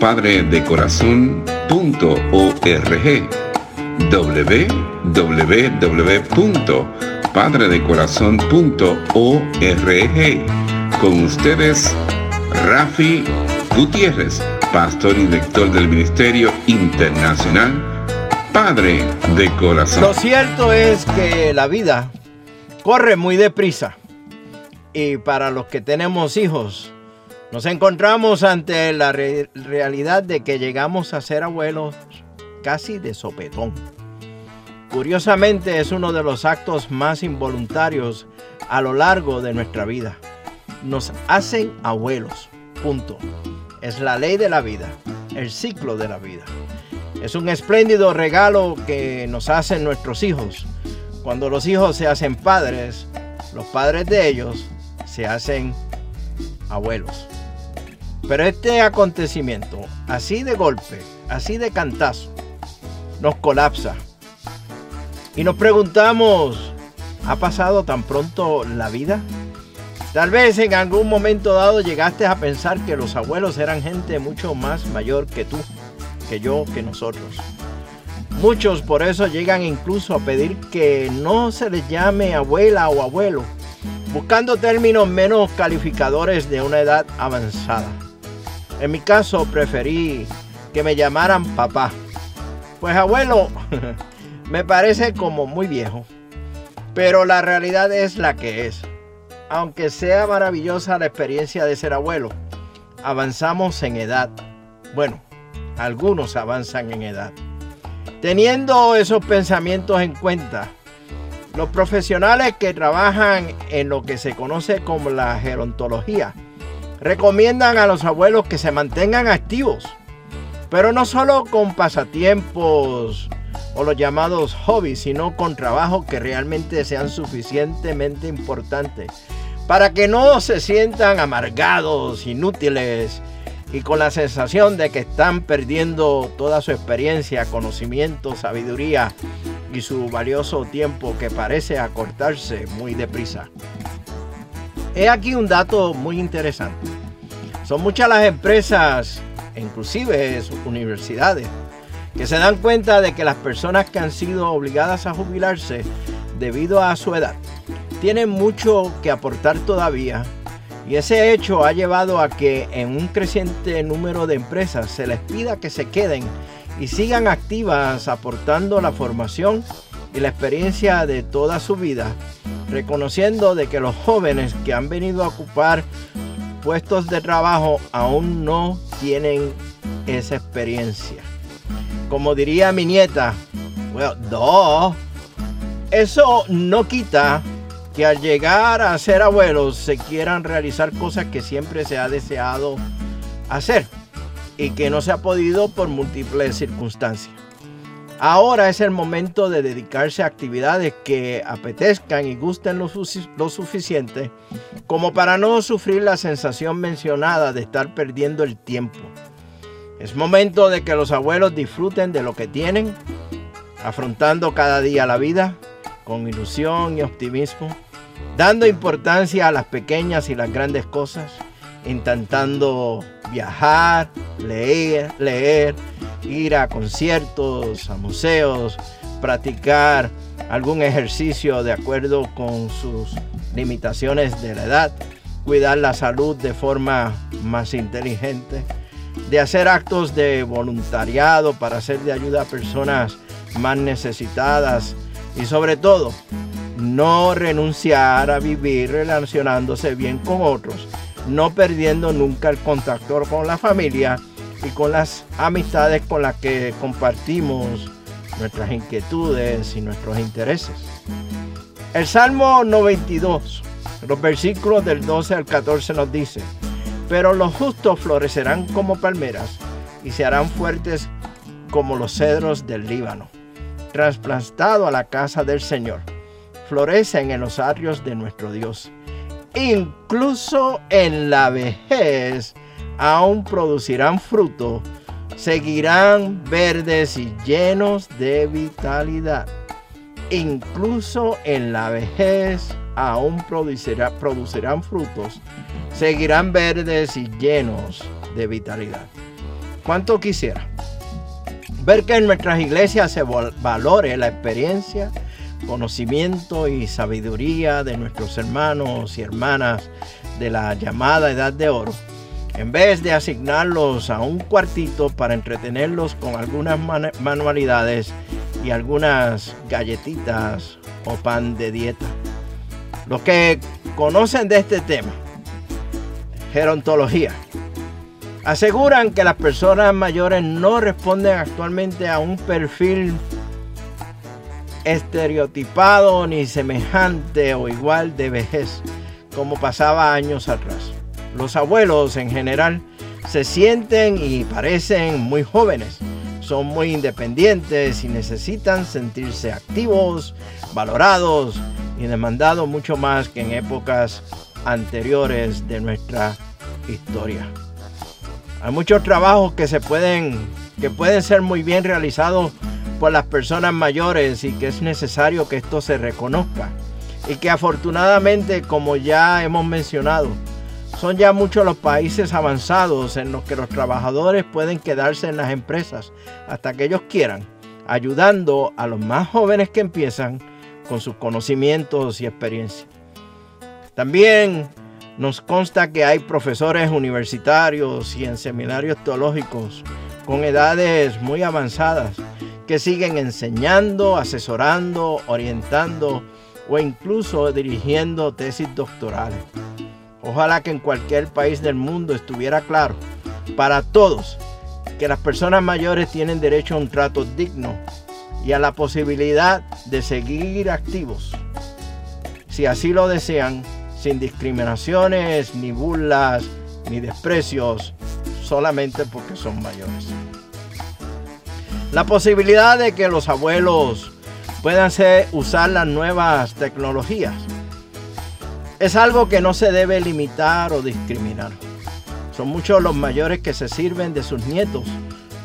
www.padredecorazon.org www.padredecorazon.org Con ustedes, Rafi Gutiérrez, pastor y director del Ministerio Internacional Padre de Corazón. Lo cierto es que la vida corre muy deprisa. Y para los que tenemos hijos, nos encontramos ante la realidad de que llegamos a ser abuelos casi de sopetón. Curiosamente es uno de los actos más involuntarios a lo largo de nuestra vida. Nos hacen abuelos, punto. Es la ley de la vida, el ciclo de la vida. Es un espléndido regalo que nos hacen nuestros hijos. Cuando los hijos se hacen padres, los padres de ellos se hacen abuelos. Pero este acontecimiento, así de golpe, así de cantazo, nos colapsa. Y nos preguntamos, ¿ha pasado tan pronto la vida? Tal vez en algún momento dado llegaste a pensar que los abuelos eran gente mucho más mayor que tú, que yo, que nosotros. Muchos por eso llegan incluso a pedir que no se les llame abuela o abuelo, buscando términos menos calificadores de una edad avanzada. En mi caso preferí que me llamaran papá. Pues abuelo me parece como muy viejo. Pero la realidad es la que es. Aunque sea maravillosa la experiencia de ser abuelo, avanzamos en edad. Bueno, algunos avanzan en edad. Teniendo esos pensamientos en cuenta, los profesionales que trabajan en lo que se conoce como la gerontología recomiendan a los abuelos que se mantengan activos, pero no solo con pasatiempos o los llamados hobbies, sino con trabajos que realmente sean suficientemente importantes para que no se sientan amargados, inútiles y con la sensación de que están perdiendo toda su experiencia, conocimiento, sabiduría y su valioso tiempo que parece acortarse muy deprisa. He aquí un dato muy interesante. Son muchas las empresas, inclusive universidades, que se dan cuenta de que las personas que han sido obligadas a jubilarse debido a su edad tienen mucho que aportar todavía y ese hecho ha llevado a que en un creciente número de empresas se les pida que se queden y sigan activas aportando la formación y la experiencia de toda su vida, reconociendo de que los jóvenes que han venido a ocupar puestos de trabajo aún no tienen esa experiencia. Como diría mi nieta, well, no. Eso no quita que al llegar a ser abuelos se quieran realizar cosas que siempre se ha deseado hacer y que no se ha podido por múltiples circunstancias. Ahora es el momento de dedicarse a actividades que apetezcan y gusten lo, suficiente como para no sufrir la sensación mencionada de estar perdiendo el tiempo. Es momento de que los abuelos disfruten de lo que tienen, afrontando cada día la vida con ilusión y optimismo, dando importancia a las pequeñas y las grandes cosas, intentando viajar, leer, leer, ir a conciertos, a museos, practicar algún ejercicio de acuerdo con sus limitaciones de la edad, cuidar la salud de forma más inteligente, de hacer actos de voluntariado para hacer de ayuda a personas más necesitadas y sobre todo no renunciar a vivir relacionándose bien con otros, no perdiendo nunca el contacto con la familia y con las amistades con las que compartimos nuestras inquietudes y nuestros intereses. El Salmo 92, los versículos del 12 al 14 nos dice, pero los justos florecerán como palmeras y se harán fuertes como los cedros del Líbano, trasplantado a la casa del Señor. Florecen en los atrios de nuestro Dios. Incluso en la vejez aún producirán fruto, seguirán verdes y llenos de vitalidad. Incluso en la vejez aún producirán frutos, seguirán verdes y llenos de vitalidad. ¿Cuánto quisiera? Ver que en nuestras iglesias se valore la experiencia, conocimiento y sabiduría de nuestros hermanos y hermanas de la llamada Edad de Oro, en vez de asignarlos a un cuartito para entretenerlos con algunas manualidades y algunas galletitas o pan de dieta. Los que conocen de este tema, gerontología, aseguran que las personas mayores no responden actualmente a un perfil estereotipado ni semejante o igual de vejez como pasaba años atrás. Los abuelos en general se sienten y parecen muy jóvenes, son muy independientes y necesitan sentirse activos, valorados y demandado mucho más que en épocas anteriores de nuestra historia. Hay muchos trabajos que se pueden que pueden ser muy bien realizados por las personas mayores y que es necesario que esto se reconozca y que afortunadamente como ya hemos mencionado son ya muchos los países avanzados en los que los trabajadores pueden quedarse en las empresas hasta que ellos quieran, ayudando a los más jóvenes que empiezan con sus conocimientos y experiencia. También nos consta que hay profesores universitarios y en seminarios teológicos con edades muy avanzadas que siguen enseñando, asesorando, orientando o incluso dirigiendo tesis doctorales. Ojalá que en cualquier país del mundo estuviera claro para todos que las personas mayores tienen derecho a un trato digno y a la posibilidad de seguir activos, si así lo desean, sin discriminaciones, ni burlas, ni desprecios, solamente porque son mayores. La posibilidad de que los abuelos puedan usar las nuevas tecnologías es algo que no se debe limitar o discriminar. Son muchos los mayores que se sirven de sus nietos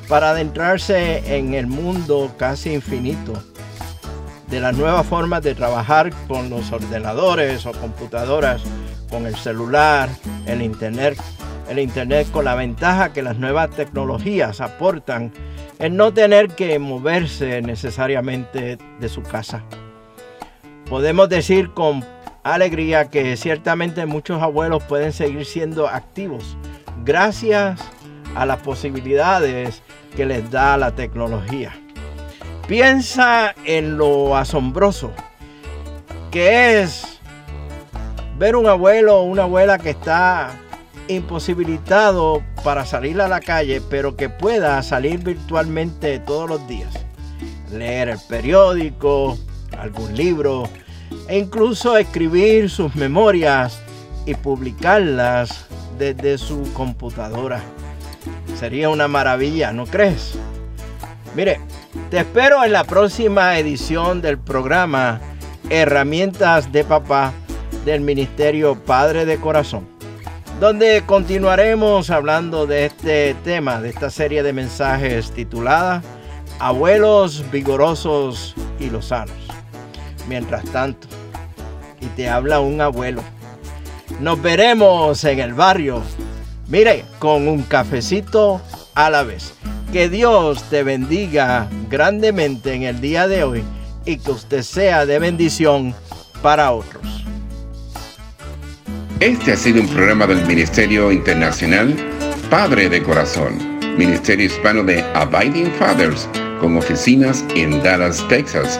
para adentrarse en el mundo casi infinito de las nuevas formas de trabajar con los ordenadores o computadoras, con el celular, el internet, el internet con la ventaja que las nuevas tecnologías aportan en no tener que moverse necesariamente de su casa. Podemos decir con alegría que ciertamente muchos abuelos pueden seguir siendo activos gracias a las posibilidades que les da la tecnología. Piensa en lo asombroso que es ver un abuelo o una abuela que está imposibilitado para salir a la calle, pero que pueda salir virtualmente todos los días. Leer el periódico, algún libro e incluso escribir sus memorias y publicarlas desde su computadora. Sería una maravilla, ¿no crees? Mire, te espero en la próxima edición del programa Herramientas de Papá del Ministerio Padre de Corazón, donde continuaremos hablando de este tema, de esta serie de mensajes titulada Abuelos vigorosos y lozanos. Mientras tanto, y te habla un abuelo. Nos veremos en el barrio Mire, con un cafecito a la vez. Que Dios te bendiga grandemente en el día de hoy y que usted sea de bendición para otros. Este ha sido un programa del Ministerio Internacional Padre de Corazón, Ministerio Hispano de Abiding Fathers, con oficinas en Dallas, Texas.